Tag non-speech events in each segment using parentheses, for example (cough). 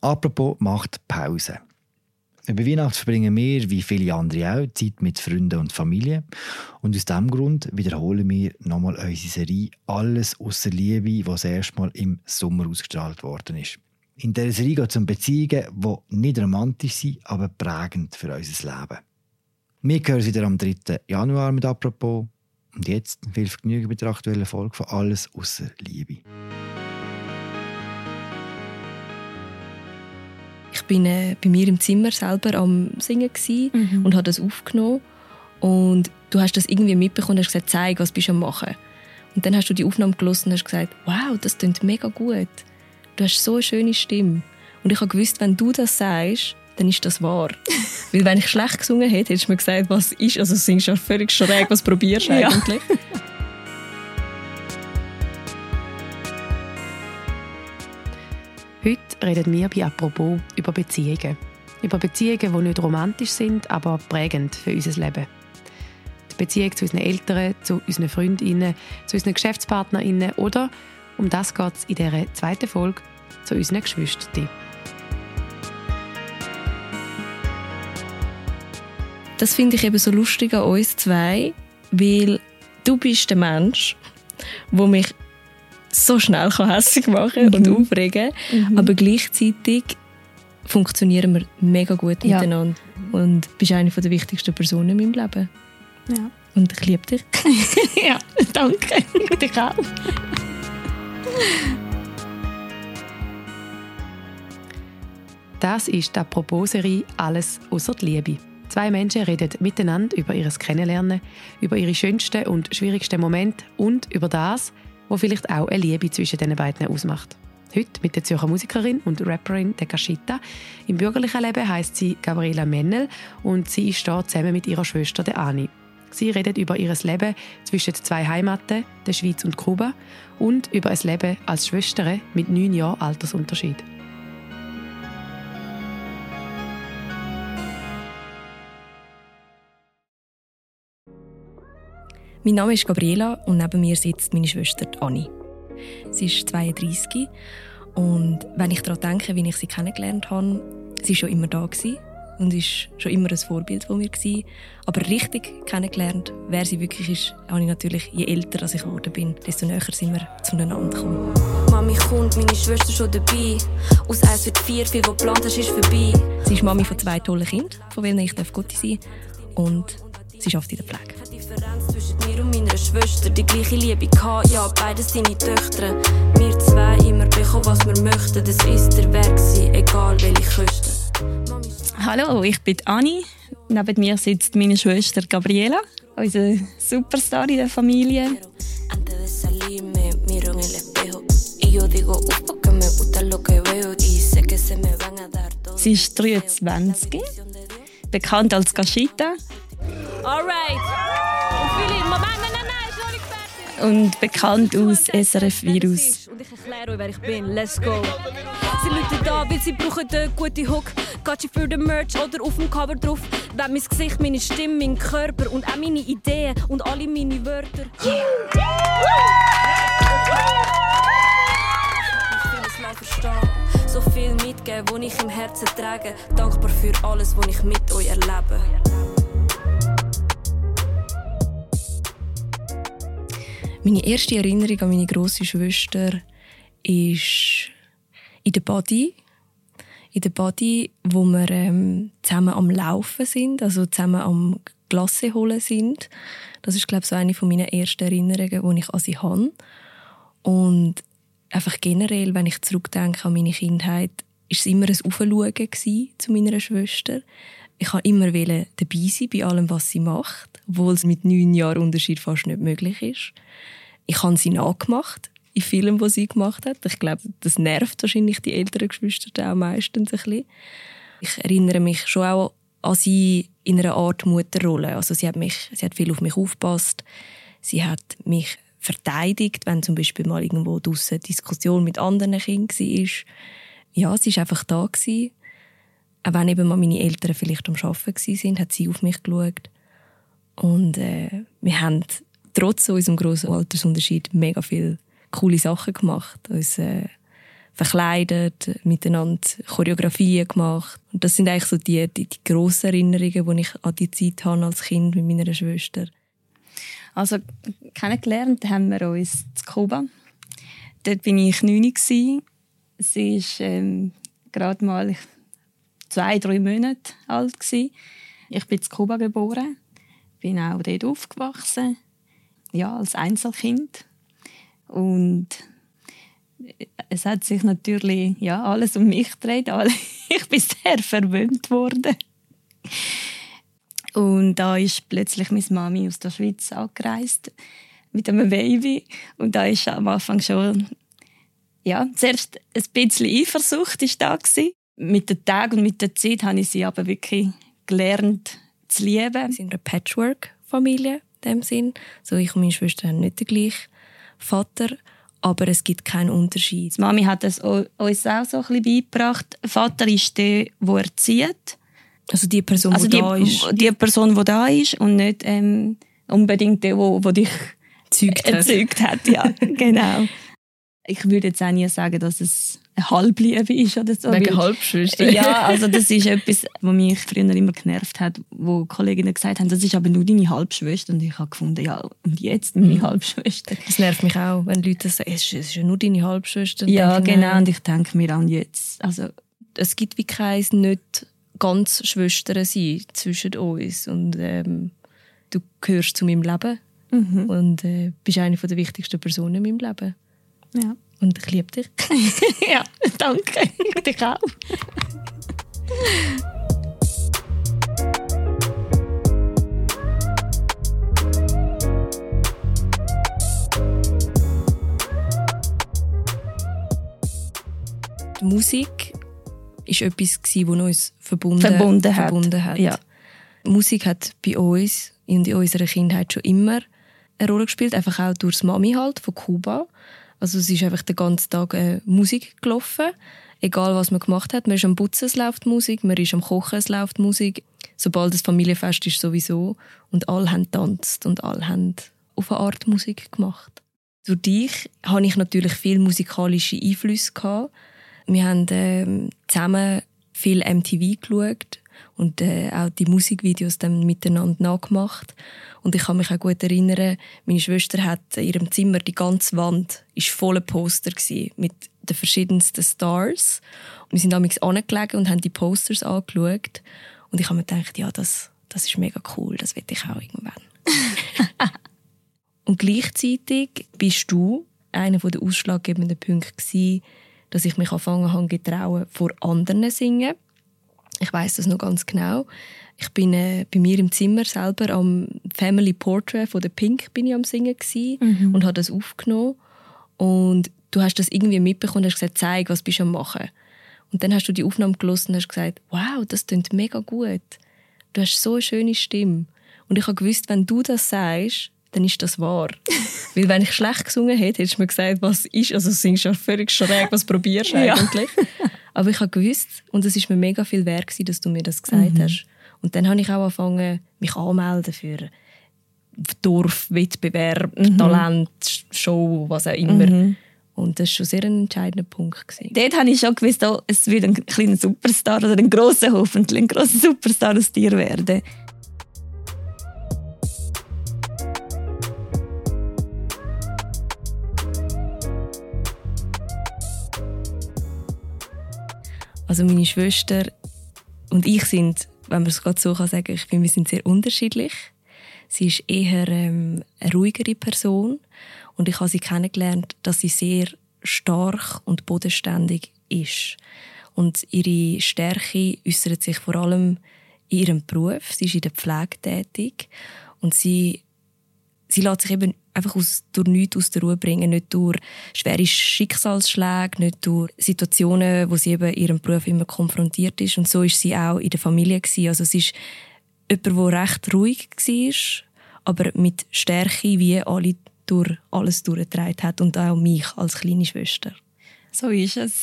Apropos macht Pause. Über Weihnachten verbringen wir, wie viele andere auch, Zeit mit Freunden und Familie. Und aus diesem Grund wiederholen wir nochmal unsere Serie «Alles außer Liebe», die das erste Mal im Sommer ausgestrahlt worden ist. In dieser Serie geht es um Beziehungen, die nicht romantisch sind, aber prägend für unser Leben. Wir hören wieder am 3. Januar mit «Apropos». Und jetzt viel Vergnügen mit der aktuellen Folge von «Alles außer Liebe». Bin äh, bei mir im Zimmer selber am Singen mhm. und habe das aufgenommen. Und du hast das irgendwie mitbekommen und hast gesagt, zeig, was bist du am machen. Und dann hast du die Aufnahme gelesen und hast gesagt, wow, das klingt mega gut. Du hast so eine schöne Stimme. Und ich habe gewusst, wenn du das sagst, dann ist das wahr. (laughs) Weil wenn ich schlecht gesungen hätte, hättest du mir gesagt, was ist, also singst du ja völlig schräg, was probierst du eigentlich? Ja. (laughs) Heute reden wir bei «Apropos» über Beziehungen. Über Beziehungen, die nicht romantisch sind, aber prägend für unser Leben. Die Beziehung zu unseren Eltern, zu unseren Freundinnen, zu unseren Geschäftspartnerinnen oder, um das geht es in dieser zweiten Folge, zu unseren Geschwistern. Das finde ich eben so lustig an uns zwei, weil du bist der Mensch, der mich so schnell hässlich machen mhm. und aufregen mhm. aber gleichzeitig funktionieren wir mega gut ja. miteinander und bist eine der wichtigsten Personen in meinem Leben. Ja. Und ich liebe dich. (laughs) ja, danke. Ich (laughs) dich auch. Das ist die Apropos-Serie «Alles außer die Liebe». Zwei Menschen reden miteinander über ihr Kennenlernen, über ihre schönsten und schwierigsten Momente und über das, was vielleicht auch eine Liebe zwischen den beiden ausmacht. Heute mit der Zürcher Musikerin und Rapperin Dekashita. Im bürgerlichen Leben heißt sie Gabriela Mennel und sie ist dort zusammen mit ihrer Schwester der Ani. Sie redet über ihr Leben zwischen zwei Heimaten, der Schweiz und Kuba, und über ein Leben als Schwester mit neun Jahren Altersunterschied. Mein Name ist Gabriela und neben mir sitzt meine Schwester Anni. Sie ist 32 und wenn ich daran denke, wie ich sie kennengelernt habe, sie war schon immer da und ist schon immer ein Vorbild von mir gewesen. Aber richtig kennengelernt, wer sie wirklich ist, habe ich natürlich, je älter ich geworden bin, desto näher sind wir zueinander gekommen. Mami kommt, meine Schwester schon dabei. Aus 1 wird 4, viel, was geplant hast, ist vorbei. Sie ist Mami von zwei tollen Kindern, von denen ich Gott sein darf. Und sie arbeitet in der Pflege. Mir und meiner Schwester, die gleiche Liebe gehabt, ja, beide seine Töchter. Wir zwei immer bekommen, was wir möchten, das ist der Weg egal welche Küste. Hallo, ich bin Anni. Neben mir sitzt meine Schwester Gabriela, unsere Superstar in der Familie. Sie ist 23, bekannt als Gashita. Alright und bekannt aus SRF Virus. Und ich erkläre euch, wer ich bin. Let's go. Sie Leute da, weil sie brauchen einen guten Hook. Gatschi für den Merch oder auf dem Cover drauf. Wenn mein Gesicht, meine Stimme, mein Körper und auch meine Ideen und alle meine Wörter. Yeah. So viel mitgeben, was ich im Herzen trage. Dankbar für alles, was ich mit euch erlebe. Meine erste Erinnerung an meine grosse Schwester ist in der Body. In der Body, wo wir ähm, zusammen am Laufen sind, also zusammen am Glasse holen sind. Das ist, glaube ich, so eine meiner ersten Erinnerungen, die ich an sie habe. Und einfach generell, wenn ich zurückdenke an meine Kindheit, ist es immer ein Aufschauen zu meiner Schwester. Ich wollte immer dabei sein bei allem, was sie macht, obwohl es mit neun Jahren Unterschied fast nicht möglich ist. Ich habe sie nachgemacht in Filmen, die sie gemacht hat. Ich glaube, das nervt wahrscheinlich die älteren Geschwister auch meistens ein bisschen. Ich erinnere mich schon auch an sie in einer Art Mutterrolle. Also sie hat, mich, sie hat viel auf mich aufgepasst. Sie hat mich verteidigt, wenn zum Beispiel mal irgendwo draussen Diskussion mit anderen Kindern war. Ja, sie war einfach da. Gewesen. Auch wenn eben mal meine Eltern vielleicht am Arbeiten waren, hat sie auf mich geschaut. Und äh, wir haben trotz unserem grossen Altersunterschied mega viele coole Sachen gemacht. Uns äh, verkleidet, miteinander Choreografien gemacht. Und das sind eigentlich so die, die, die grossen Erinnerungen, die ich an die Zeit habe als Kind mit meiner Schwester. Also kennengelernt haben wir uns in Kuba. Dort war ich neun. Sie ist ähm, gerade mal zwei, drei Monate alt. Ich bin in Kuba geboren, bin auch dort aufgewachsen, ja, als Einzelkind. Und es hat sich natürlich ja, alles um mich gedreht. (laughs) Ich bin sehr verwöhnt worden. Und da ist plötzlich meine Mami aus der Schweiz angereist mit einem Baby. Und da ist am Anfang schon, ja, zuerst ein bisschen Eifersucht ist da gewesen. Mit den Tagen und mit der Zeit habe ich sie aber wirklich gelernt zu lieben. Wir sind eine Patchwork-Familie in dem Sinn. So, ich und meine Schwester haben nicht den gleichen Vater, aber es gibt keinen Unterschied. Die Mami hat es uns auch so ein bisschen beigebracht. Vater ist der, der erzieht. Also die Person, also die, die da ist. Die Person, die da ist und nicht ähm, unbedingt der, wo, wo dich Erzeugt hat. hat. Ja, (laughs) genau. Ich würde jetzt auch nie sagen, dass es eine Halbliebe ist oder so. Wegen Halbschwester. Ja, (laughs) also das ist etwas, was mich früher immer genervt hat, wo Kolleginnen gesagt haben, das ist aber nur deine Halbschwester. Und ich habe gefunden, ja, und jetzt meine Mhm. Halbschwester. Das nervt mich auch, wenn Leute sagen, es ist, es ist ja nur deine Halbschwester. Ja, genau. Und ich denke mir an jetzt. Also, es gibt wie kein nicht ganz Schwestern sein zwischen uns und ähm, du gehörst zu meinem Leben mhm. und äh, bist eine der wichtigsten Personen in meinem Leben ja. und ich liebe dich. (laughs) ja, danke. Ich (laughs) dich auch. Die Musik ist etwas gsi, das uns verbunden, Verbunden hat. verbunden hat. Ja. Musik hat bei uns und in unserer Kindheit schon immer eine Rolle gespielt, einfach auch durch das Mami halt von Kuba. Also es ist einfach den ganzen Tag äh, Musik gelaufen, egal was man gemacht hat. Man ist am Putzen, es läuft Musik, man ist am Kochen, es läuft Musik. Sobald es Familienfest ist sowieso und alle haben tanzt und alle haben auf eine Art Musik gemacht. Durch dich habe ich natürlich viel musikalische Einflüsse gehabt. Wir haben ähm, zusammen viel MTV geschaut und äh, auch die Musikvideos dann miteinander nachgemacht. Und ich kann mich auch gut erinnern, meine Schwester hat in ihrem Zimmer die ganze Wand ist voller Poster gsi mit den verschiedensten Stars. Und wir sind damals angelegen und haben die Posters angeschaut. Und ich habe mir gedacht, ja, das, das ist mega cool, das will ich auch irgendwann. (laughs) und gleichzeitig bist du einer der ausschlaggebenden Punkte gewesen, dass ich mich angefangen habe getrauen, vor anderen zu singen. Ich weiß das noch ganz genau. Ich bin äh, bei mir im Zimmer selber am Family Portrait von der Pink bin ich am singen gsi und habe das aufgenommen und du hast das irgendwie mitbekommen und hast gesagt, zeig, was bist du am machen. Und dann hast du die Aufnahme gelesen und hast gesagt, wow, das klingt mega gut. Du hast so eine schöne Stimme. Und ich habe gewusst, wenn du das sagst, dann ist das wahr. (laughs) Weil wenn ich schlecht gesungen hätte, hättest du mir gesagt, was ist, also du singst ja völlig schräg, was probierst du Ja. eigentlich? (laughs) Aber ich habe gewusst, und es ist mir mega viel wert gewesen, dass du mir das gesagt hast. Und dann habe ich auch angefangen, mich anzumelden für Dorfwettbewerb, Talent, Show, was auch immer. Und das war schon sehr ein entscheidender Punkt. Gewesen. Dort habe ich schon gewusst, oh, es wird ein kleiner Superstar oder ein grosser, hoffentlich ein grosser Superstar aus dir werden. Also meine Schwester und ich sind, wenn man es gerade so kann sagen, ich finde, wir sind sehr unterschiedlich. Sie ist eher ähm, eine ruhigere Person und ich habe sie kennengelernt, dass sie sehr stark und bodenständig ist. Und ihre Stärke äußert sich vor allem in ihrem Beruf. Sie ist in der Pflege tätig und sie sie lässt sich eben einfach aus, durch nichts aus der Ruhe bringen. Nicht durch schwere Schicksalsschläge, nicht durch Situationen, wo sie eben ihrem Beruf immer konfrontiert ist. Und so ist sie auch in der Familie. Gewesen. Also sie ist jemand, der recht ruhig war, aber mit Stärke wie alle durch alles durchgetragen hat und auch mich als kleine Schwester. So ist es. (laughs)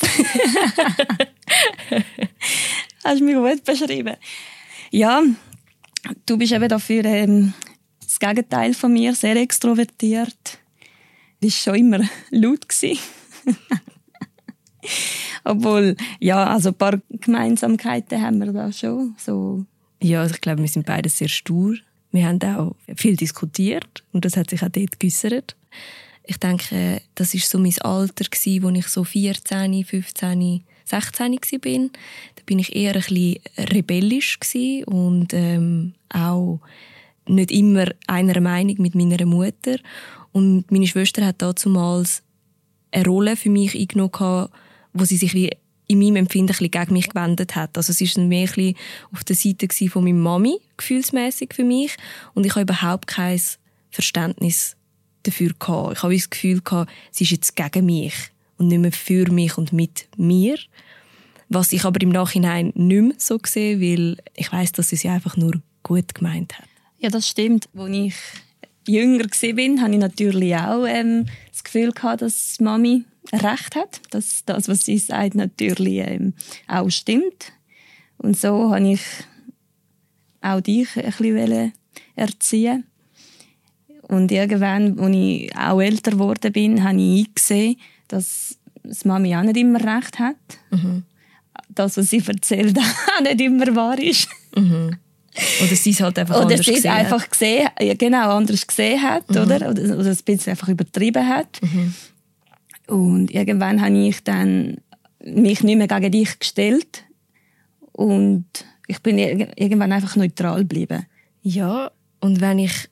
Hast du mich gut beschrieben. Ja, du bist eben dafür ähm, das Gegenteil von mir, sehr extrovertiert. Das war schon immer (laughs) laut. (laughs) Obwohl, ja, also ein paar Gemeinsamkeiten haben wir da schon. So. Ja, also ich glaube, wir sind beide sehr stur. Wir haben auch viel diskutiert und das hat sich auch dort geäussert. Ich denke, das ist so mein Alter gewesen, wo ich so 14, 15, 16 war. Da bin ich eher ein bisschen rebellisch und ähm, auch nicht immer einer Meinung mit meiner Mutter. Und meine Schwester hat damals eine Rolle für mich eingenommen, wo sie sich wie in meinem Empfinden gegen mich gewendet hat. Also es war mehr ein auf der Seite von meiner Mami, gefühlsmäßig für mich. Und ich habe überhaupt kein Verständnis dafür gehabt. Ich habe das Gefühl gehabt, sie ist jetzt gegen mich und nicht mehr für mich und mit mir. Was ich aber im Nachhinein nicht mehr so sehe, weil ich weiß, dass sie es einfach nur gut gemeint hat. Ja, das stimmt. Als ich jünger war, hatte ich natürlich auch ähm, das Gefühl, gehabt, dass Mami recht hat, dass das, was sie sagt, natürlich ähm, auch stimmt. Und so habe ich auch dich ein bisschen erziehen Und irgendwann, als ich auch älter geworden bin, habe ich eingesehen, dass das Mami auch nicht immer recht hat. Mhm. Das, was sie erzählt, (laughs) auch nicht immer wahr ist. Mhm. Oder sie es halt einfach oder anders gesehen einfach hat. gesehen, ja, genau, anders gesehen hat, mhm. oder? oder? Oder ein bisschen einfach übertrieben hat. Mhm. Und irgendwann habe ich dann mich nicht mehr gegen dich gestellt und ich bin irgendwann einfach neutral geblieben. Ja, und wenn ich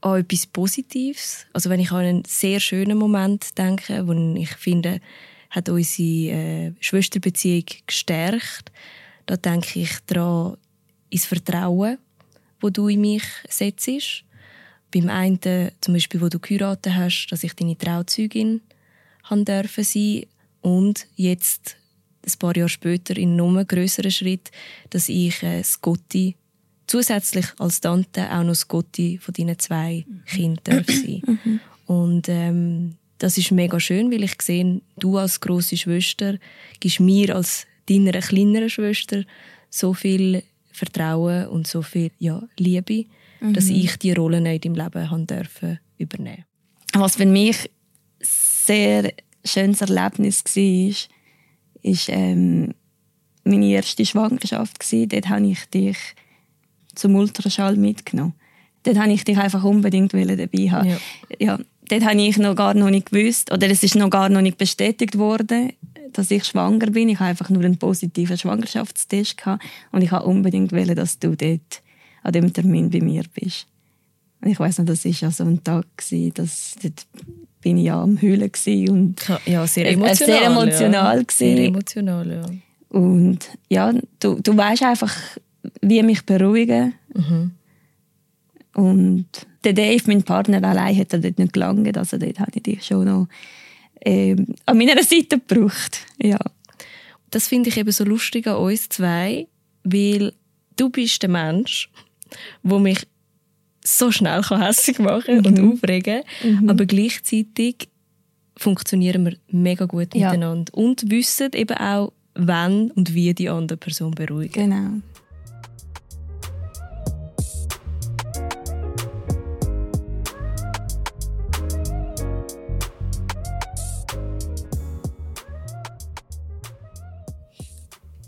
an etwas Positives, also wenn ich an einen sehr schönen Moment denke, wo ich finde, hat unsere äh, Schwesterbeziehung gestärkt, da denke ich daran, ins Vertrauen, wo du in mich setzt. Beim einen, zum Beispiel, wo du geheiratet hast, dass ich deine Trauzeugin sein und jetzt ein paar Jahre später in einem größeren Schritt, dass ich äh, Scotty zusätzlich als Tante auch noch Scotty von deinen zwei. Kindern sein mhm. Und ähm, das ist mega schön, weil ich sehe, du als große Schwester gibst mir als deiner kleineren Schwester so viel Vertrauen und so viel ja, Liebe, mhm. dass ich die Rolle in deinem Leben haben dürfen übernehmen. Was für mich sehr schönes Erlebnis war, ist ähm, meine erste Schwangerschaft. Gewesen. Dort habe ich dich zum Ultraschall mitgenommen. Dort habe ich dich einfach unbedingt dabei haben. Ja. ja. dort habe ich noch gar noch nicht gewusst, oder es ist noch gar noch nicht bestätigt worden, dass ich schwanger bin. Ich habe einfach nur einen positiven Schwangerschaftstest gehabt und ich habe unbedingt wollen, dass du dort an dem Termin bei mir bist. Und ich weiß noch, das war ja so ein Tag, gewesen, dass dort bin ich ja am Heulen und ja, sehr emotional. Sehr emotional, ja. Sehr emotional, ja. Und ja, du, du weißt einfach, wie mich beruhigen. Mhm. Und der Dave, mein Partner, allein hat er dort nicht gelangt. Also dort hatte ich dich schon noch äh, an meiner Seite gebraucht. Ja. Das finde ich eben so lustig an uns zwei, weil du bist der Mensch, wo mich so schnell hässlich machen mhm. und aufregen mhm. aber gleichzeitig funktionieren wir mega gut ja. miteinander und wissen eben auch, wann und wie die andere Person beruhigen. Genau.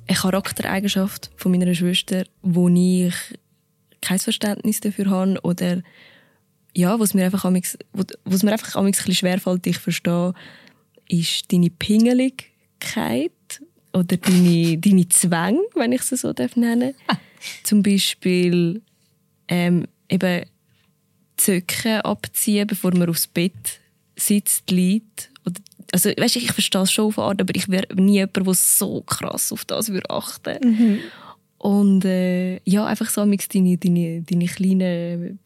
Eine Charaktereigenschaft von meiner Schwester, wo ich kein Verständnis dafür habe oder ja, was mir einfach amix, was mir einfach amix ein schwerfällt, ich verstehe, ist deine Pingeligkeit oder deine, (laughs) deine Zwänge, wenn ich sie so nennen darf. (laughs) Zum Beispiel ähm, eben Zöcke abziehen, bevor man aufs Bett sitzt, liegt. Oder, also, weißt, ich verstehe es schon auf Art, aber ich wäre nie jemand, der so krass auf das würde achten mhm. Und äh, ja, einfach so deine, deine, deine kleinen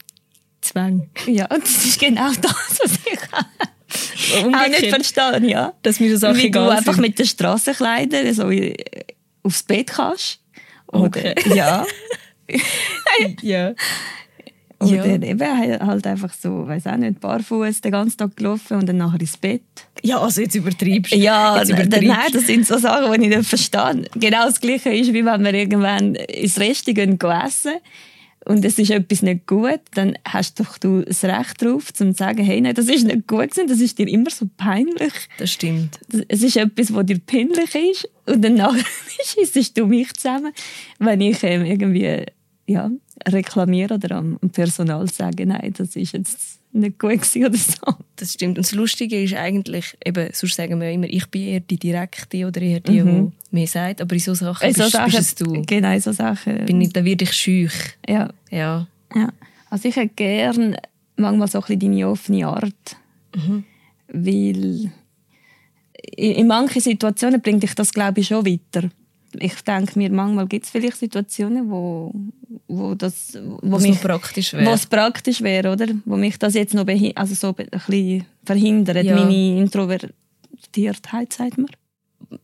Zwänge. Ja, das ist genau das, was ich (laughs) auch nicht verstehe. Ja. Dass mir das auch Wie du einfach mit den Strassenkleidern so aufs Bett kannst. Oder, okay. Ja. (laughs) (laughs) ja. Oder ja. eben halt einfach so, weiß auch nicht, barfuß den ganzen Tag gelaufen und dann nachher ins Bett. Ja, also jetzt übertreibst du. Ja, jetzt übertreibst. nein, das sind so Sachen, die ich nicht verstehe. Genau das Gleiche ist, wie wenn wir irgendwann ins Restaurant gehen essen und es ist etwas nicht gut, dann hast doch du das Recht darauf, zu sagen, hey, nein, das ist nicht gut gewesen, das ist dir immer so peinlich. Das stimmt. Es ist etwas, was dir peinlich ist und dann (laughs) schießt du mich zusammen, wenn ich ähm, irgendwie ja, reklamiere oder am Personal sage, nein, das ist jetzt nicht gut oder so. Das stimmt. Und das Lustige ist eigentlich, eben, sonst sagen wir immer, ich bin eher die Direkte oder eher die, mhm. die mehr sagt. Aber in so Sachen in so bist, Sachen, bist du. Genau, in so Sachen. Bin ich, da werde ich schüch. Ja. ja. ja. Also ich hätte gerne manchmal so ein bisschen deine offene Art. Mhm. Weil in, in manchen Situationen bringt dich das, glaube ich, schon weiter ich denke mir, manchmal gibt es vielleicht Situationen, wo, wo das wo was mich, praktisch wäre. Was praktisch wäre, oder? Wo mich das jetzt noch also so ein bisschen verhindert, ja. meine Introvertiertheit, sagt man.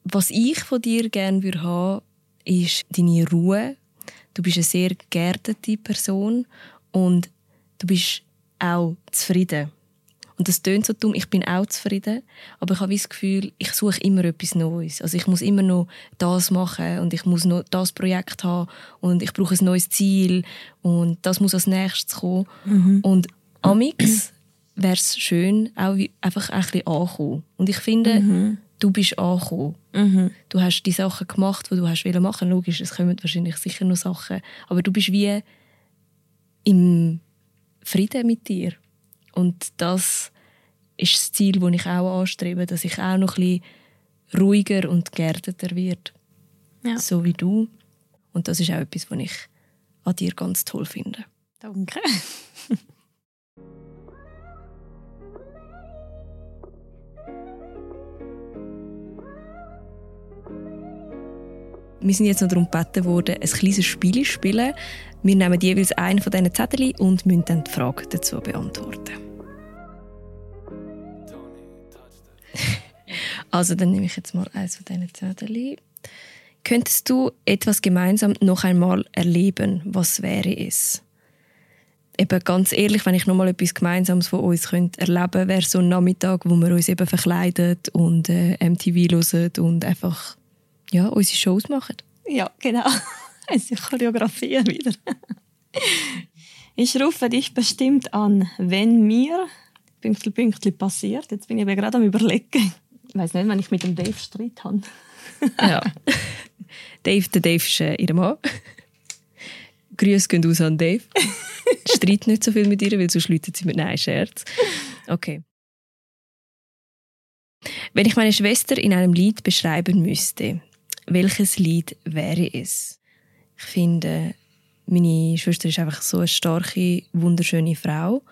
Was ich von dir gerne würde haben, ist deine Ruhe. Du bist eine sehr geerdete Person und du bist auch zufrieden. Und das tönt so dumm, ich bin auch zufrieden, aber ich habe das Gefühl, ich suche immer etwas Neues. Also ich muss immer noch das machen und ich muss noch das Projekt haben und ich brauche ein neues Ziel und das muss als nächstes kommen. Mhm. Und amix wäre es schön, auch einfach ein bisschen ankommen. Und ich finde, mhm. du bist angekommen. Mhm. Du hast die Sachen gemacht, die du hast machen Logisch, es kommen wahrscheinlich sicher noch Sachen, aber du bist wie im Frieden mit dir. Und das ist das Ziel, das ich auch anstrebe, dass ich auch noch ein bisschen ruhiger und geerdeter werde. Ja. So wie du. Und das ist auch etwas, was ich an dir ganz toll finde. Danke. Wir sind jetzt noch darum gebeten worden, ein kleines Spiel zu spielen. Wir nehmen jeweils einen von diesen Zetteln und müssen dann die Frage dazu beantworten. Also dann nehme ich jetzt mal eins von diesen Zetteln. Könntest du etwas gemeinsam noch einmal erleben? Was wäre es? Eben ganz ehrlich, wenn ich noch mal etwas Gemeinsames von uns könnte erleben wäre so ein Nachmittag, wo wir uns eben verkleiden und äh, MTV hören und einfach ja, unsere Shows machen. Ja, genau. (laughs) Also Choreografie wieder. (laughs) Ich rufe dich bestimmt an, wenn mir Pünktli, Pünktli passiert. Jetzt bin ich aber gerade am überlegen. Ich weiß nicht, wenn ich mit dem Dave Streit habe. ja. Dave, der Dave ist äh, ihr Mann. Grüße gehen aus an Dave. Streit nicht so viel mit ihr, weil sonst läutet sie mit Nein, Scherz. Okay. Wenn ich meine Schwester in einem Lied beschreiben müsste, welches Lied wäre es? Ich finde, meine Schwester ist einfach so eine starke, wunderschöne Frau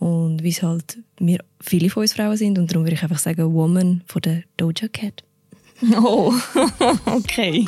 und wie es halt wir viele von uns Frauen sind. Und darum würde ich einfach sagen Woman von der Doja Cat. (laughs) Oh, (laughs) okay.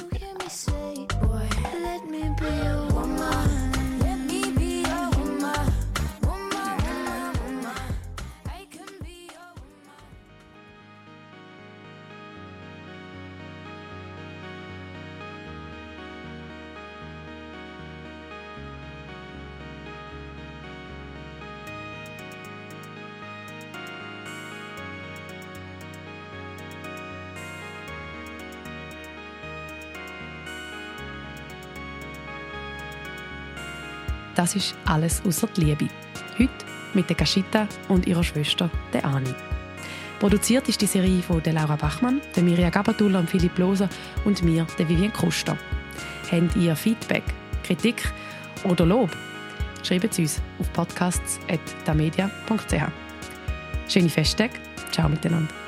Das ist alles außer die Liebe. Heute mit der Gaschita und ihrer Schwester, der Ani. Produziert ist die Serie von der Laura Bachmann, der Mirja Gabatuller und Philipp Loser und mir, der Vivian Koster. Habt ihr Feedback, Kritik oder Lob? Schreibt es uns auf podcasts.damedia.ch. Schöne Festtage. Ciao miteinander.